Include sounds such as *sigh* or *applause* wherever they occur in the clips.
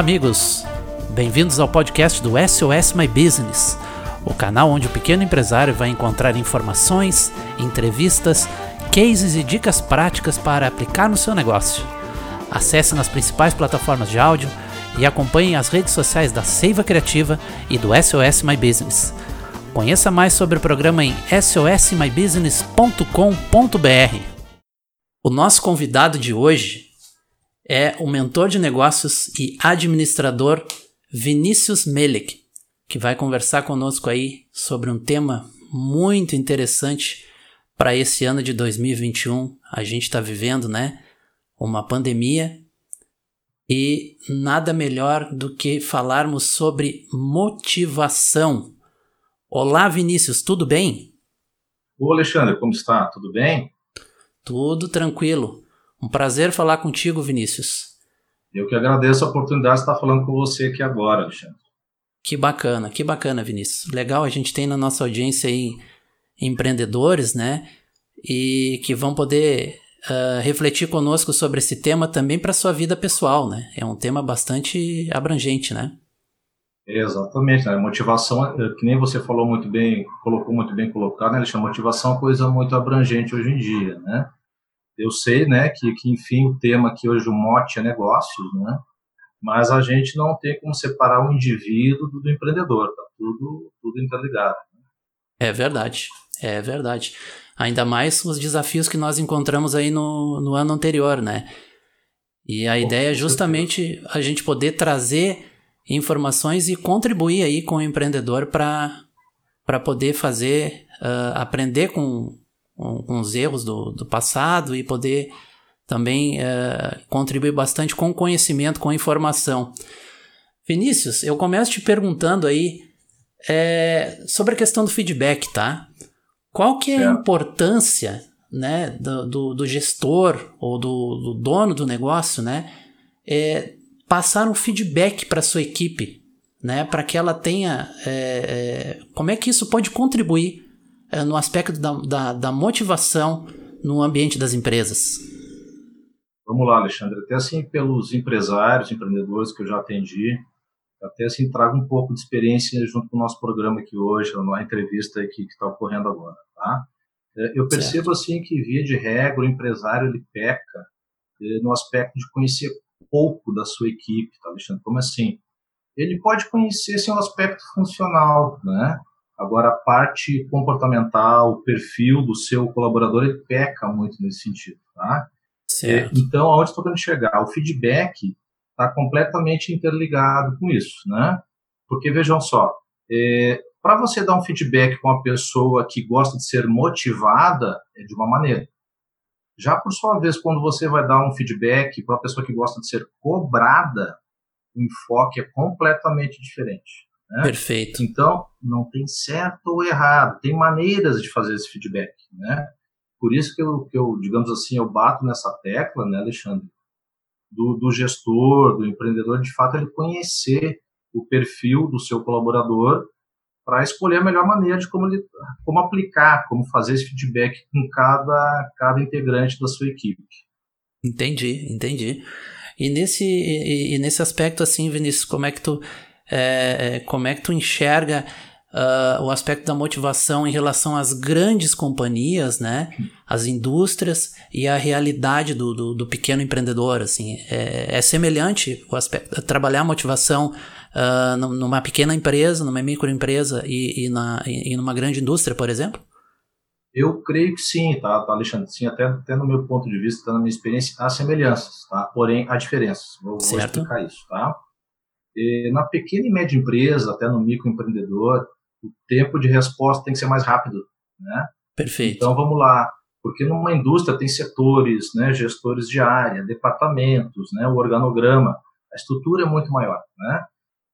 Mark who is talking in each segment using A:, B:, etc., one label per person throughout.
A: Olá, amigos! Bem-vindos ao podcast do SOS My Business, o canal onde o pequeno empresário vai encontrar informações, entrevistas, cases e dicas práticas para aplicar no seu negócio. Acesse nas principais plataformas de áudio e acompanhe as redes sociais da Seiva Criativa e do SOS My Business. Conheça mais sobre o programa em sosmybusiness.com.br. O nosso convidado de hoje é o mentor de negócios e administrador Vinícius Melek, que vai conversar conosco aí sobre um tema muito interessante para esse ano de 2021. A gente está vivendo, né, uma pandemia e nada melhor do que falarmos sobre motivação. Olá, Vinícius, tudo bem?
B: Ô, Alexandre, como está? Tudo bem?
A: Tudo tranquilo. Um prazer falar contigo, Vinícius.
B: Eu que agradeço a oportunidade de estar falando com você aqui agora, Alexandre.
A: Que bacana, que bacana, Vinícius. Legal, a gente tem na nossa audiência aí empreendedores, né? E que vão poder uh, refletir conosco sobre esse tema também para sua vida pessoal, né? É um tema bastante abrangente, né?
B: Exatamente, né? Motivação, é, que nem você falou muito bem, colocou muito bem colocado, né, Alexandre? Motivação é uma coisa muito abrangente hoje em dia, né? Eu sei, né, que, que enfim o tema aqui hoje o mote é negócios, né? Mas a gente não tem como separar o indivíduo do, do empreendedor, tá tudo tudo interligado. Né?
A: É verdade, é verdade. Ainda mais os desafios que nós encontramos aí no, no ano anterior, né? E a ideia é justamente a gente poder trazer informações e contribuir aí com o empreendedor para poder fazer, uh, aprender com, com, com os erros do, do passado e poder também é, contribuir bastante com conhecimento, com informação. Vinícius, eu começo te perguntando aí é, sobre a questão do feedback, tá? Qual que é a importância né, do, do, do gestor ou do, do, dono do negócio, né, é, passar um feedback para sua equipe, né, para que ela tenha, é, é, como é que isso pode contribuir é, no aspecto da, da, da, motivação no ambiente das empresas?
B: Vamos lá, Alexandre. Até assim, pelos empresários, empreendedores que eu já atendi, até assim, trago um pouco de experiência junto com o nosso programa aqui hoje, na entrevista que está ocorrendo agora, tá? É, eu percebo certo. assim que via de regra o empresário ele peca é, no aspecto de conhecer pouco da sua equipe, tá, Alexandre? Como assim? Ele pode conhecer assim, um aspecto funcional, né? Agora, a parte comportamental, o perfil do seu colaborador, ele peca muito nesse sentido, tá?
A: Certo.
B: Então, aonde estou querendo chegar? O feedback está completamente interligado com isso, né? Porque, vejam só, é, para você dar um feedback com uma pessoa que gosta de ser motivada, é de uma maneira. Já por sua vez, quando você vai dar um feedback para uma pessoa que gosta de ser cobrada, o enfoque é completamente diferente. Né?
A: Perfeito.
B: Então, não tem certo ou errado, tem maneiras de fazer esse feedback, né? Por isso que eu, que eu digamos assim, eu bato nessa tecla, né, Alexandre, do, do gestor, do empreendedor, de fato, ele conhecer o perfil do seu colaborador para escolher a melhor maneira de como, ele, como aplicar, como fazer esse feedback com cada, cada integrante da sua equipe.
A: Entendi, entendi. E nesse, e, e nesse aspecto, assim, Vinícius, como é que tu é, como é que tu enxerga uh, o aspecto da motivação em relação às grandes companhias, né? As indústrias e a realidade do, do, do pequeno empreendedor, assim. É, é, semelhante o aspecto, trabalhar a motivação uh, numa pequena empresa, numa microempresa e, e, na, e numa grande indústria, por exemplo?
B: Eu creio que sim, tá, tá Alexandre? Sim, até, até no meu ponto de vista, na minha experiência, há semelhanças, tá? Porém, há diferenças. Vou, vou explicar isso, tá? E na pequena e média empresa, até no microempreendedor, o tempo de resposta tem que ser mais rápido, né?
A: Perfeito.
B: Então vamos lá, porque numa indústria tem setores, né, gestores de área, departamentos, né, o organograma, a estrutura é muito maior, né?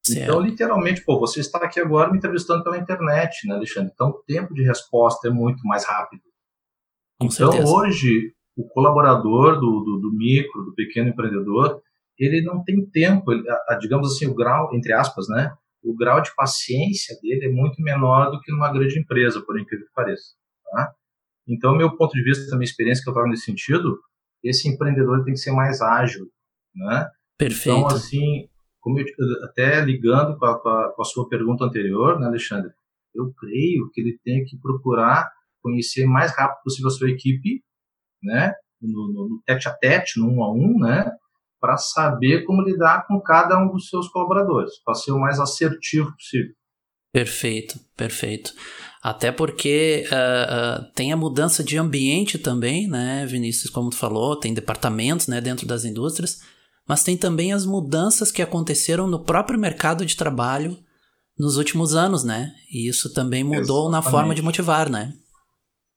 B: Certo. Então, literalmente, pô, você está aqui agora me entrevistando pela internet, né, Alexandre? Então, o tempo de resposta é muito mais rápido.
A: Com
B: então,
A: certeza.
B: hoje, o colaborador do, do, do micro, do pequeno empreendedor, ele não tem tempo, ele, a, a, digamos assim, o grau, entre aspas, né? O grau de paciência dele é muito menor do que numa grande empresa, por incrível que pareça. Tá? Então, meu ponto de vista, minha experiência que eu trago nesse sentido, esse empreendedor tem que ser mais ágil, né?
A: Perfeito.
B: Então, assim, como eu, até ligando com a, com a, sua pergunta anterior, né, Alexandre, eu creio que ele tem que procurar conhecer mais rápido possível a sua equipe, né, no, no, no tete a tete, no um a um, né, para saber como lidar com cada um dos seus colaboradores, para ser o mais assertivo possível.
A: Perfeito, perfeito. Até porque uh, uh, tem a mudança de ambiente também, né, Vinícius, como tu falou, tem departamentos né, dentro das indústrias, mas tem também as mudanças que aconteceram no próprio mercado de trabalho nos últimos anos, né? E isso também mudou Exatamente. na forma de motivar, né?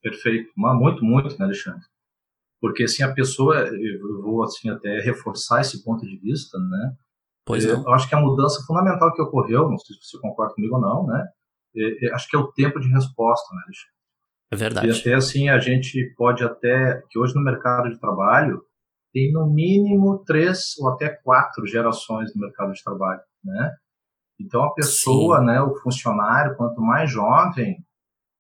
B: Perfeito. Muito, muito, né, Alexandre? Porque assim a pessoa, eu vou assim até reforçar esse ponto de vista, né?
A: Pois é,
B: eu acho que a mudança fundamental que ocorreu, não sei se você concorda comigo ou não, né? É, é, acho que é o tempo de resposta, né, Alexandre?
A: É verdade.
B: E até assim a gente pode até que hoje no mercado de trabalho tem no mínimo três ou até quatro gerações no mercado de trabalho, né? Então a pessoa, Sim. né, o funcionário, quanto mais jovem,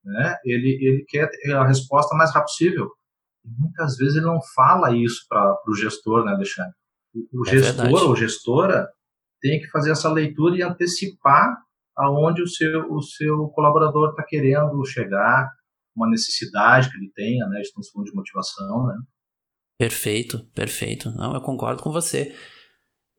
B: né, ele ele quer a resposta mais rápida possível. Muitas vezes ele não fala isso para o gestor, né, Alexandre? O, o é gestor verdade. ou gestora tem que fazer essa leitura e antecipar aonde o seu o seu colaborador está querendo chegar, uma necessidade que ele tenha, né? Estamos falando de motivação, né?
A: Perfeito, perfeito. Não, eu concordo com você.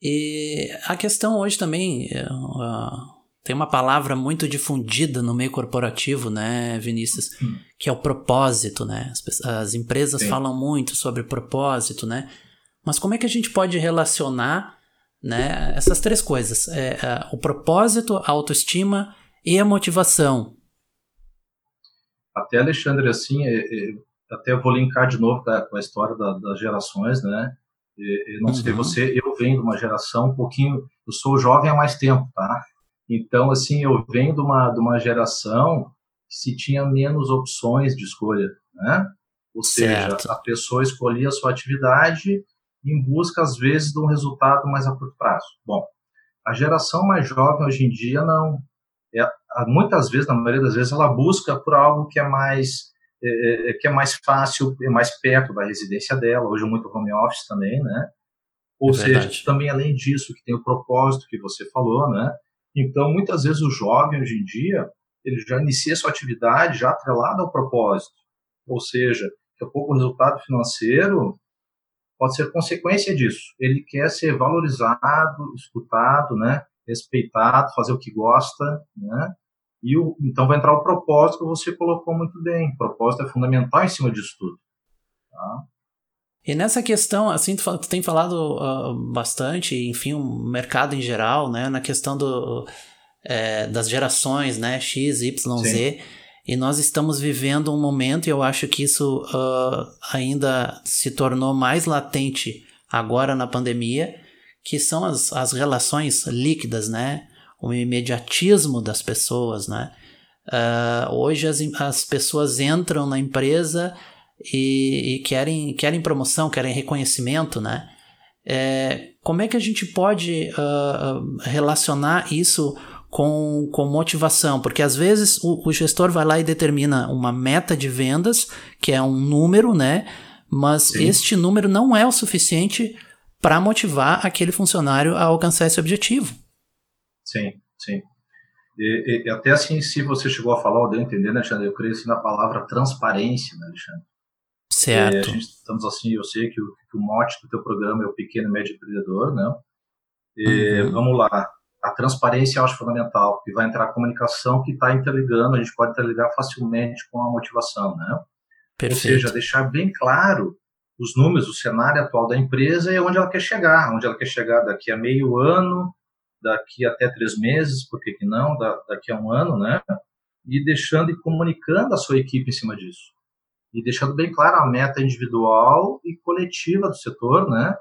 A: E a questão hoje também uh, tem uma palavra muito difundida no meio corporativo, né, Vinícius, hum. que é o propósito, né? As, as empresas Sim. falam muito sobre propósito, né? Mas como é que a gente pode relacionar, né, essas três coisas? É, é, o propósito, a autoestima e a motivação.
B: Até Alexandre, assim, é, é até vou linkar de novo com a história da, das gerações, né? Eu não uhum. sei você, eu venho de uma geração um pouquinho, eu sou jovem há mais tempo, tá? Então, assim, eu venho de uma, de uma geração que se tinha menos opções de escolha, né? Ou certo. seja, a pessoa escolhia a sua atividade em busca, às vezes, de um resultado mais a curto prazo. Bom, a geração mais jovem hoje em dia não. É, muitas vezes, na maioria das vezes, ela busca por algo que é mais é, é, é, que é mais fácil, é mais perto da residência dela, hoje muito home office também, né? Ou é seja, também além disso, que tem o propósito que você falou, né? Então, muitas vezes o jovem hoje em dia, ele já inicia sua atividade já atrelado ao propósito. Ou seja, daqui a pouco o resultado financeiro pode ser consequência disso. Ele quer ser valorizado, escutado, né? Respeitado, fazer o que gosta, né? E o, então vai entrar o propósito que você colocou muito bem. O propósito é fundamental em cima disso tudo. Tá?
A: E nessa questão, assim, tu, tu tem falado uh, bastante, enfim, o mercado em geral, né, na questão do, é, das gerações, né, X, Y, Sim. Z, e nós estamos vivendo um momento, e eu acho que isso uh, ainda se tornou mais latente agora na pandemia, que são as, as relações líquidas, né, o imediatismo das pessoas, né? Uh, hoje as, as pessoas entram na empresa e, e, querem, querem promoção, querem reconhecimento, né? É, como é que a gente pode uh, relacionar isso com, com motivação? Porque às vezes o, o, gestor vai lá e determina uma meta de vendas, que é um número, né? Mas Sim. este número não é o suficiente para motivar aquele funcionário a alcançar esse objetivo.
B: Sim, sim. E, e, até assim, se você chegou a falar, ou deu a entender, né, Alexandre? Eu creio assim na palavra transparência, né, Alexandre?
A: Certo.
B: a gente, estamos assim, eu sei que o, que o mote do teu programa é o pequeno e médio empreendedor, né? E, uhum. Vamos lá. A transparência eu acho fundamental, e vai entrar a comunicação que está interligando, a gente pode interligar facilmente com a motivação, né? Perfeito. Ou seja, deixar bem claro os números, o cenário atual da empresa e onde ela quer chegar, onde ela quer chegar daqui a meio ano, daqui até três meses, por que, que não, da, daqui a um ano, né? E deixando e comunicando a sua equipe em cima disso. E deixando bem clara a meta individual e coletiva do setor, né?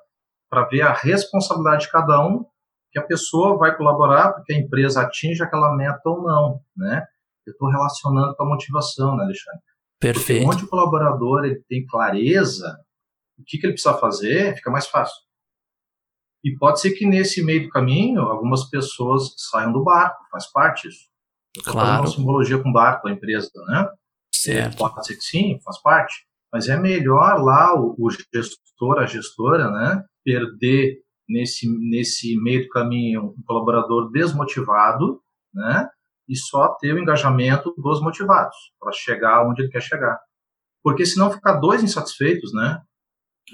B: Para ver a responsabilidade de cada um, que a pessoa vai colaborar para que a empresa atinja aquela meta ou não, né? Eu estou relacionando com a motivação, né, Alexandre?
A: Perfeito.
B: Porque onde o colaborador ele tem clareza, o que, que ele precisa fazer, fica mais fácil. E pode ser que nesse meio do caminho algumas pessoas saiam do barco, faz parte disso.
A: claro.
B: uma simbologia com barco da empresa, né?
A: Certo.
B: Pode ser que sim, faz parte. Mas é melhor lá o, o gestor, a gestora, né? Perder nesse, nesse meio do caminho um colaborador desmotivado, né? E só ter o engajamento dos motivados para chegar onde ele quer chegar. Porque senão ficar dois insatisfeitos, né?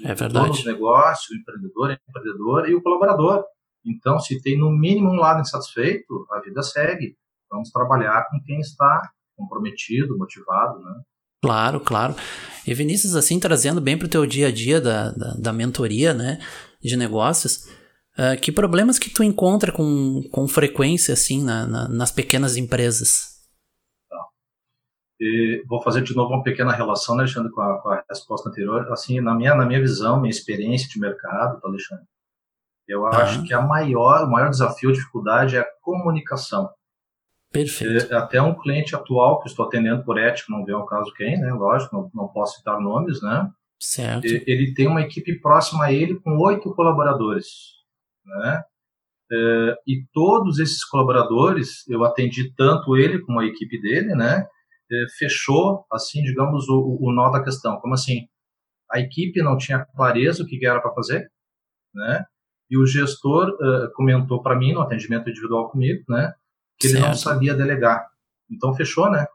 A: É verdade.
B: O negócio, o empreendedor, o empreendedor e o colaborador. Então, se tem no mínimo um lado insatisfeito, a vida segue. Vamos trabalhar com quem está comprometido, motivado, né?
A: Claro, claro. E Vinícius, assim, trazendo bem para o teu dia a dia da, da, da mentoria, né, de negócios, uh, que problemas que tu encontra com, com frequência, assim, na, na, nas pequenas empresas?
B: Tá. E vou fazer de novo uma pequena relação, né, Alexandre, com a, com a, resposta anterior. Assim, na minha, na minha visão, minha experiência de mercado, tá, Alexandre, eu acho que a maior, o maior desafio, dificuldade é a comunicação.
A: Perfeito.
B: Até um cliente atual que estou atendendo por ética, não vê o caso quem, né? Lógico, não, não posso citar nomes, né?
A: Certo.
B: Ele tem uma equipe próxima a ele com oito colaboradores, né? É, e todos esses colaboradores, eu atendi tanto ele como a equipe dele, né? É, fechou, assim, digamos, o, o nó da questão. Como assim? A equipe não tinha clareza o que era para fazer, né? E o gestor uh, comentou para mim no atendimento individual comigo, né? Que ele não sabia delegar. Então fechou, né?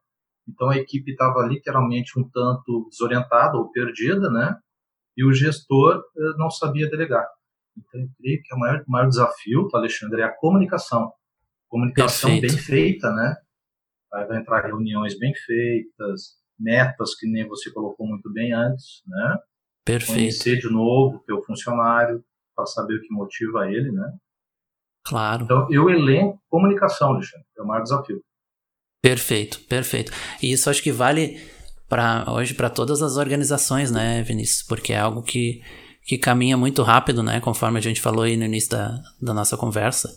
B: Então a equipe estava literalmente um tanto desorientada ou perdida, né? E o gestor eh, não sabia delegar. Então eu creio que o maior, maior desafio, tá, Alexandre, é a comunicação. Comunicação Perfeito. bem feita, né? Aí vai entrar reuniões bem feitas, metas que nem você colocou muito bem antes, né?
A: Perfeito.
B: Conhecer de novo o teu funcionário para saber o que motiva ele, né?
A: Claro.
B: Então, eu elenco comunicação, Alexandre, é o maior desafio.
A: Perfeito, perfeito. E isso acho que vale para hoje para todas as organizações, né, Vinícius? Porque é algo que, que caminha muito rápido, né? Conforme a gente falou aí no início da, da nossa conversa.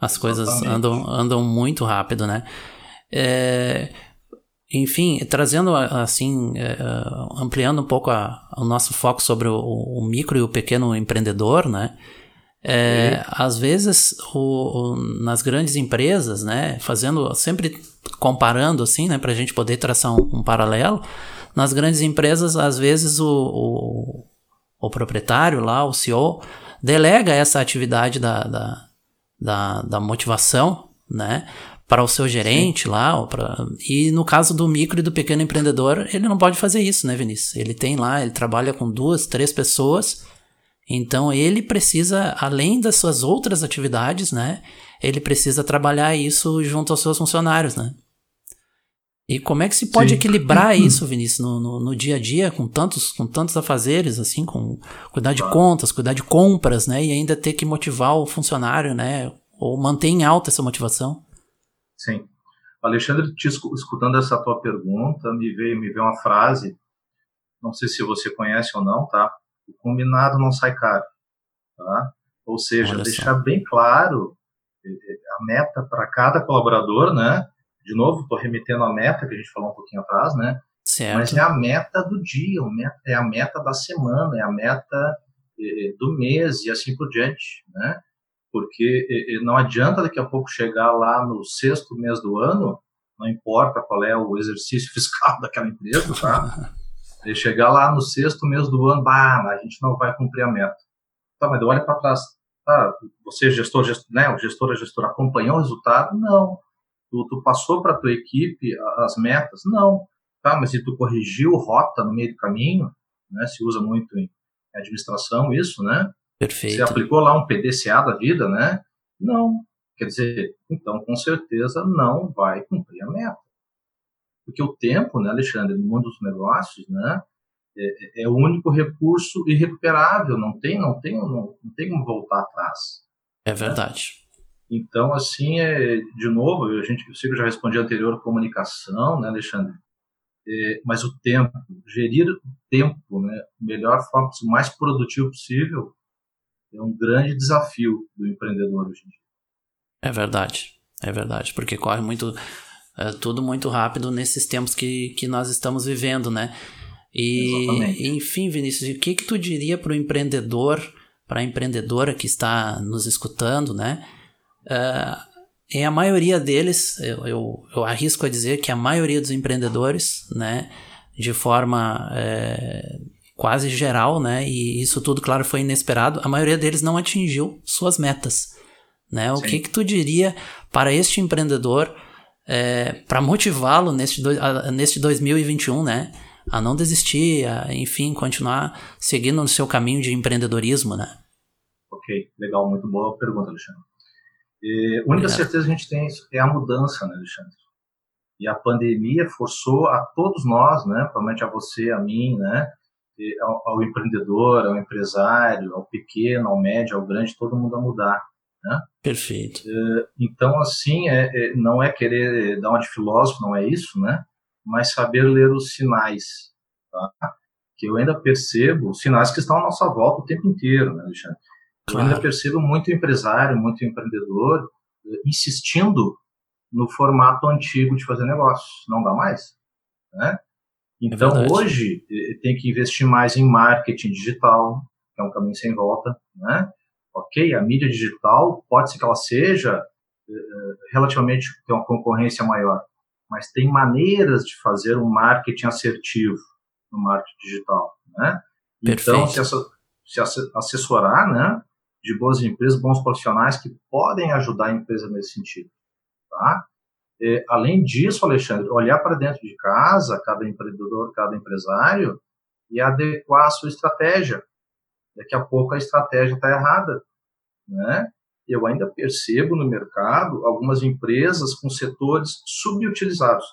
A: As Exatamente. coisas andam, andam muito rápido, né? É, enfim, trazendo assim, é, ampliando um pouco a, o nosso foco sobre o, o micro e o pequeno empreendedor, né? É, às vezes, o, o, nas grandes empresas, né, fazendo, sempre comparando assim, né, para a gente poder traçar um, um, paralelo, nas grandes empresas, às vezes o, o, proprietário lá, o CEO, delega essa atividade da, da, da, da motivação, né, para o seu gerente Sim. lá, pra, e no caso do micro e do pequeno empreendedor, ele não pode fazer isso, né, Vinícius? Ele tem lá, ele trabalha com duas, três pessoas então ele precisa, além das suas outras atividades, né? Ele precisa trabalhar isso junto aos seus funcionários, né? E como é que se pode Sim. equilibrar isso, Vinícius, no, no, no, dia a dia, com tantos, com tantos afazeres, assim, com cuidar de contas, cuidar de compras, né? E ainda ter que motivar o funcionário, né? Ou manter em alta essa motivação?
B: Sim. Alexandre, te escutando essa tua pergunta, me veio, me veio uma frase, não sei se você conhece ou não, tá? O combinado não sai caro. Tá? Ou seja, Olha deixar só. bem claro eh, eh, a meta para cada colaborador, né? De novo, estou remetendo a meta que a gente falou um pouquinho atrás, né?
A: Certo.
B: Mas é a meta do dia, é a meta da semana, é a meta eh, do mês e assim por diante, né? Porque não adianta daqui a pouco chegar lá no sexto mês do ano, não importa qual é o exercício *laughs* fiscal daquela empresa, tá? E chegar lá no sexto mês do ano, bah, a gente não vai cumprir a meta. Tá, mas olha para trás. Tá, você, gestor, gestor, né, o gestor, a gestora, acompanhou o resultado? Não. Tu, tu passou para a tua equipe as metas? Não. Tá, mas se tu corrigiu rota no meio do caminho, né, se usa muito em administração isso, né?
A: Perfeito.
B: Você aplicou lá um PDCA da vida, né? Não. Quer dizer, então com certeza não vai cumprir a meta. Porque o tempo, né, Alexandre, no mundo dos negócios, né, é, é, o único recurso irrecuperável, não tem, não tem, não, não tem como voltar atrás.
A: É verdade.
B: Né? Então, assim, é, de novo, a gente, eu sei que eu já respondi anterior, comunicação, né, Alexandre? É, mas o tempo, gerir o tempo, né, melhor forma, o mais produtivo possível, é um grande desafio do empreendedor hoje em dia.
A: É verdade, é verdade, porque corre muito é tudo muito rápido nesses tempos que, que nós estamos vivendo, né? E, Exatamente. enfim, Vinícius, o que, que tu diria para o empreendedor, para a empreendedora que está nos escutando, né? Uh, em a maioria deles, eu, eu, eu, arrisco a dizer que a maioria dos empreendedores, né, de forma é, quase geral, né? E isso tudo, claro, foi inesperado. A maioria deles não atingiu suas metas, né? O que que tu diria para este empreendedor é, para motivá-lo neste, do, neste 2021, né? A não desistir, a, enfim, continuar seguindo no seu caminho de empreendedorismo, né?
B: Ok, legal, muito boa pergunta, Alexandre. E, a única certeza que a gente tem é a mudança, né, Alexandre? E a pandemia forçou a todos nós, né, provavelmente a você, a mim, né, ao, ao, empreendedor, ao empresário, ao pequeno, ao médio, ao grande, todo mundo a mudar. Né?
A: Perfeito.
B: É, então, assim, é, é, não é querer dar uma de filósofo, não é isso, né? Mas saber ler os sinais, tá? Que eu ainda percebo os sinais que estão à nossa volta o tempo inteiro, né, Alexandre? Claro. Eu ainda percebo muito empresário, muito empreendedor eh, insistindo no formato antigo de fazer negócio. Não dá mais, né? Então, é hoje, eh, tem que investir mais em marketing digital, que é um caminho sem volta, né? Ok, a mídia digital pode ser que ela seja eh, relativamente tem uma concorrência maior, mas tem maneiras de fazer um marketing assertivo no marketing digital, né? Então, se, se assessorar, né, de boas empresas, bons profissionais que podem ajudar a empresa nesse sentido, tá? E, além disso, Alexandre, olhar para dentro de casa, cada empreendedor, cada empresário, e adequar a sua estratégia. Daqui a pouco a estratégia está errada, né? Eu ainda percebo no mercado algumas empresas com setores subutilizados,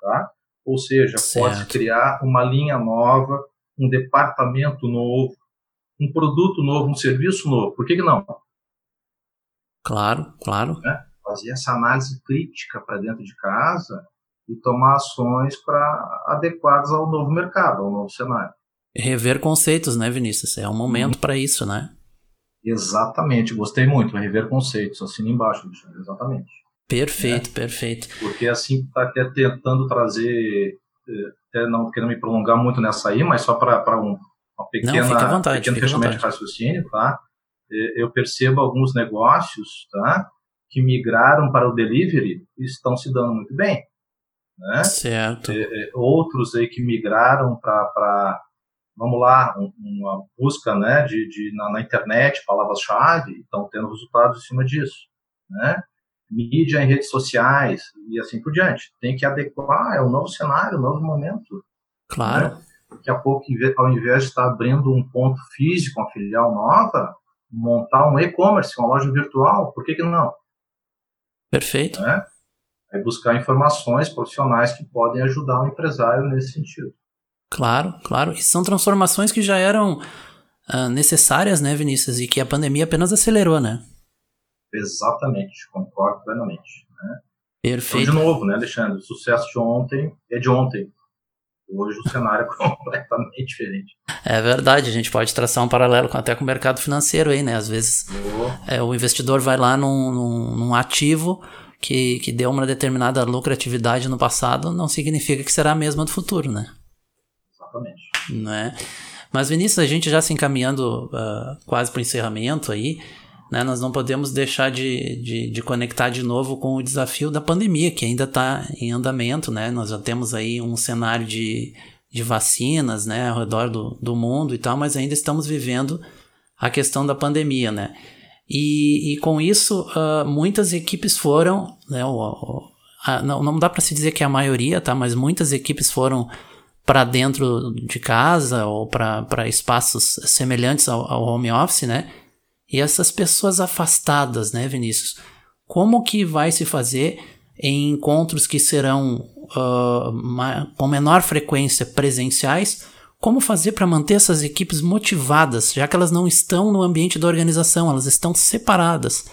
B: tá? Ou seja, pode criar uma linha nova, um departamento novo, um produto novo, um serviço novo. Por que, que não?
A: Claro, claro.
B: Né? Fazer essa análise crítica para dentro de casa e tomar ações para adequadas ao novo mercado, ao novo cenário.
A: Rever conceitos, né, Vinícius? É um momento uhum. para isso, né?
B: Exatamente, gostei muito. Rever conceitos, assina embaixo, exatamente.
A: Perfeito, é. perfeito.
B: Porque assim está até tentando trazer, eh, até não querendo me prolongar muito nessa aí, mas só para um, uma pequena, Não, fica à vontade, pequeno fechamento de raciocínio, tá? Eu percebo alguns negócios, tá? Que migraram para o delivery e estão se dando muito bem, né?
A: Certo.
B: outros aí que migraram para, vamos lá, uma busca, né? De, de na, na internet, palavras-chave, estão tendo resultados em cima disso, né? Mídia em redes sociais e assim por diante. Tem que adequar, é um novo cenário, um novo momento.
A: Claro. Né?
B: daqui a pouco, ao invés de estar abrindo um ponto físico, uma filial nova, montar um e-commerce, uma loja virtual, por que, que não?
A: Perfeito.
B: Né? Aí buscar informações profissionais que podem ajudar o empresário nesse sentido.
A: Claro, claro. E são transformações que já eram uh, necessárias, né, Vinícius? E que a pandemia apenas acelerou, né?
B: Exatamente, concordo plenamente. Né?
A: Perfeito.
B: Então, de novo, né, Alexandre? O sucesso de ontem é de ontem. Hoje o cenário é *laughs* completamente diferente.
A: É verdade, a gente pode traçar um paralelo até com o mercado financeiro aí, né? Às vezes é, o investidor vai lá num, num, num, ativo que, que deu uma determinada lucratividade no passado, não significa que será a mesma do futuro, né?
B: Exatamente.
A: Né? Mas Vinícius, a gente já se encaminhando uh, quase para o encerramento aí, né, nós não podemos deixar de, de, de, conectar de novo com o desafio da pandemia, que ainda está em andamento. Né? Nós já temos aí um cenário de, de vacinas né, ao redor do, do mundo e tal, mas ainda estamos vivendo a questão da pandemia. Né? E, e com isso, uh, muitas equipes foram. Né, o, o, a, não, não dá para se dizer que é a maioria, tá? mas muitas equipes foram para dentro de casa ou para espaços semelhantes ao, ao home office, né? E essas pessoas afastadas, né, Vinícius? Como que vai se fazer em encontros que serão uh, com menor frequência presenciais? Como fazer para manter essas equipes motivadas, já que elas não estão no ambiente da organização, elas estão separadas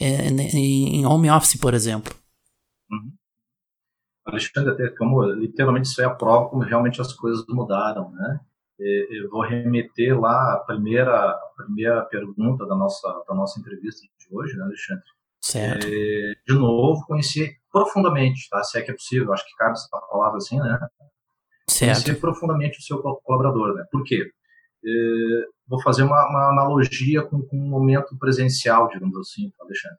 A: é, em home office, por exemplo?
B: Alexandre, até como literalmente isso é a prova como realmente as coisas mudaram, né? Eu vou remeter lá a primeira, a primeira pergunta da nossa, da nossa entrevista de hoje, né, Alexandre?
A: Certo.
B: É, de novo, conhecer profundamente, tá? Se é que é possível, acho que cabe essa palavra assim, né?
A: Certo.
B: Conhecer profundamente o seu colaborador, né? Por quê? É, vou fazer uma, uma analogia com, com, um momento presencial, digamos assim, tá, Alexandre?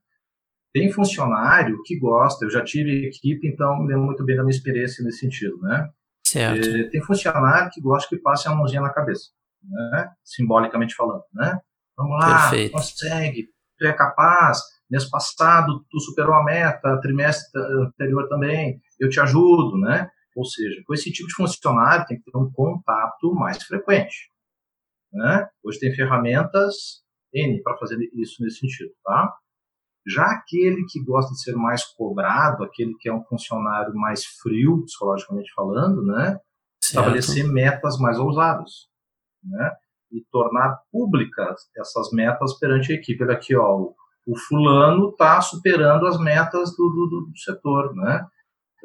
B: Tem funcionário que gosta, eu já tive equipe, então me lembro muito bem da minha experiência nesse sentido, né?
A: Certo.
B: E, tem funcionário que gosta que passe a mãozinha na cabeça, né? simbolicamente falando. Né? Vamos lá, Perfeito. consegue, tu é capaz, mês passado tu superou a meta, trimestre anterior também, eu te ajudo, né? Ou seja, com esse tipo de funcionário tem que ter um contato mais frequente. Né? Hoje tem ferramentas N para fazer isso nesse sentido, tá? Já aquele que gosta de ser mais cobrado, aquele que é um funcionário mais frio, psicologicamente falando, né? Estabelecer metas mais ousadas, né? E tornar públicas essas metas perante a equipe. Olha aqui, ó, o, o fulano está superando as metas do, do, do, setor, né?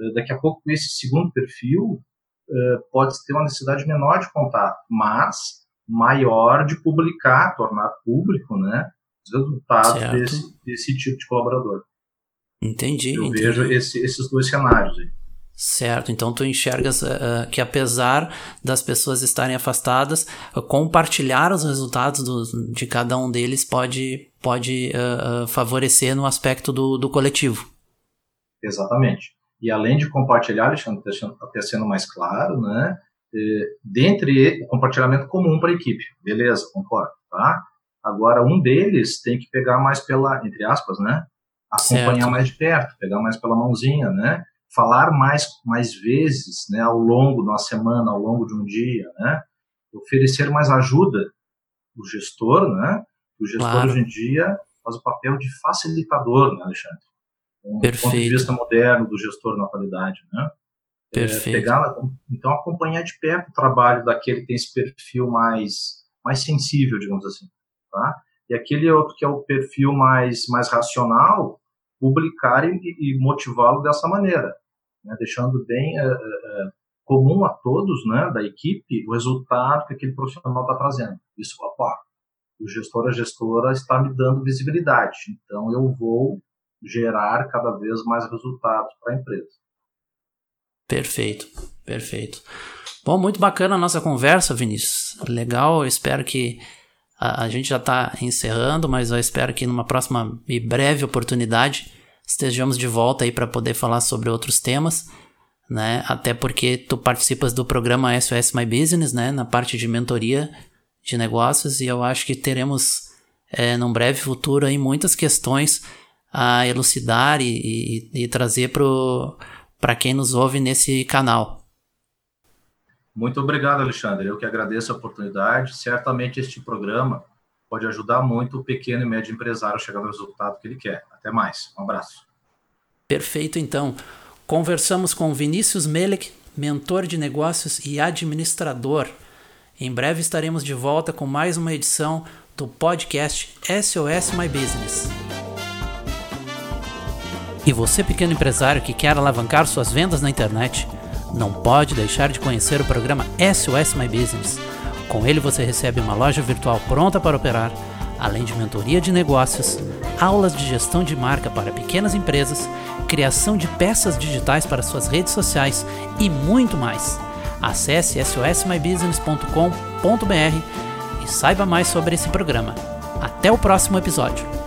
B: Eh, daqui a pouco, esse segundo perfil eh, pode ter uma necessidade menor de contato, mas maior de publicar, tornar público, né? Os resultados desse, desse tipo de colaborador.
A: Entendi.
B: Eu
A: entendi.
B: vejo esse, esses dois cenários aí.
A: Certo, então tu enxergas uh, que apesar das pessoas estarem afastadas, uh, compartilhar os resultados do, de cada um deles pode, pode uh, favorecer no aspecto do, do coletivo.
B: Exatamente. E além de compartilhar, Alexandre, até sendo mais claro, né, dentre o compartilhamento comum para a equipe, beleza, concordo, tá? Agora, um deles tem que pegar mais pela, entre aspas, né? Acompanhar certo. mais de perto, pegar mais pela mãozinha, né? Falar mais, mais vezes, né? Ao longo de uma semana, ao longo de um dia, né? Oferecer mais ajuda o gestor, né? O gestor claro. hoje em dia faz o papel de facilitador, né, Alexandre? Um Perfeito. ponto de vista moderno do gestor na atualidade, né?
A: É, Perfeito.
B: É, pegar, então, acompanhar de perto o trabalho daquele que tem esse perfil mais, mais sensível, digamos assim tá? E aquele outro que é o perfil mais, mais racional, publicar e, e motivá-lo dessa maneira, né? deixando bem é, é, comum a todos né, da equipe o resultado que aquele profissional está trazendo. Isso, opa, o gestor, a gestora está me dando visibilidade, então eu vou gerar cada vez mais resultados para a empresa.
A: Perfeito, perfeito. Bom, muito bacana a nossa conversa, Vinícius. Legal, espero que a, a gente já está encerrando, mas eu espero que numa próxima e breve oportunidade estejamos de volta aí para poder falar sobre outros temas, né? Até porque tu participas do programa SOS My Business, né? Na parte de mentoria de negócios e eu acho que teremos é, num breve futuro aí muitas questões a elucidar e, e, e trazer para quem nos ouve nesse canal.
B: Muito obrigado, Alexandre. Eu que agradeço a oportunidade. Certamente este programa pode ajudar muito o pequeno e médio empresário a chegar no resultado que ele quer. Até mais. Um abraço.
A: Perfeito, então. Conversamos com Vinícius Melek, mentor de negócios e administrador. Em breve estaremos de volta com mais uma edição do podcast SOS My Business. E você, pequeno empresário que quer alavancar suas vendas na internet, não pode deixar de conhecer o programa SOS My Business. Com ele você recebe uma loja virtual pronta para operar, além de mentoria de negócios, aulas de gestão de marca para pequenas empresas, criação de peças digitais para suas redes sociais e muito mais. Acesse sosmybusiness.com.br e saiba mais sobre esse programa. Até o próximo episódio.